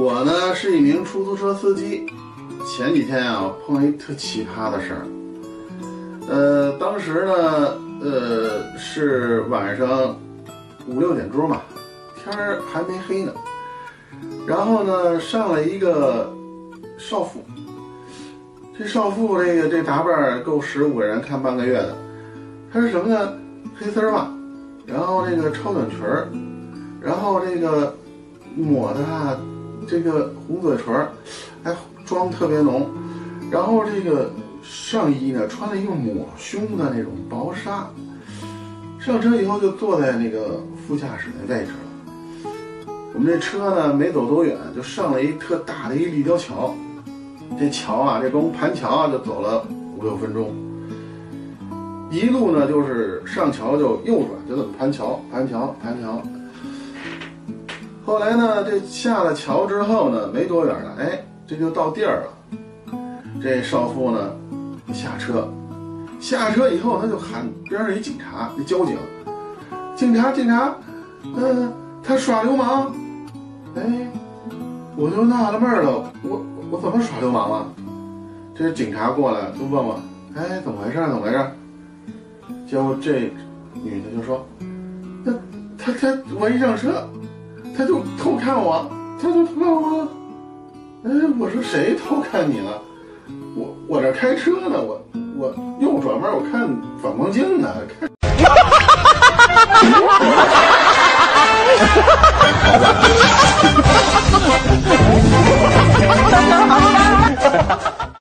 我呢是一名出租车司机，前几天啊碰到一特奇葩的事儿。呃，当时呢，呃是晚上五六点钟吧，天儿还没黑呢。然后呢，上了一个少妇，这少妇这个这打扮够十五个人看半个月的。她是什么呢？黑丝袜，然后这个超短裙儿，然后这个抹的啊。这个红嘴唇，哎，妆特别浓，然后这个上衣呢穿了一个抹胸的那种薄纱，上车以后就坐在那个副驾驶那位置了。我们这车呢没走多远，就上了一特大的一立交桥，这桥啊，这光盘桥啊就走了五六分钟，一路呢就是上桥就右转，就这么盘桥，盘桥，盘桥。后来呢，这下了桥之后呢，没多远了，哎，这就到地儿了。这少妇呢，下车，下车以后，他就喊边上一警察，一交警，警察，警察，嗯，他耍流氓。哎，我就纳了闷了，我我怎么耍流氓了？这警察过来就问我，哎，怎么回事？怎么回事？结果这女的就说，那他他我一上车。他就偷看我，他就偷看我。哎，我说谁偷看你了？我我这开车呢，我我右转弯，我看反光镜呢。看。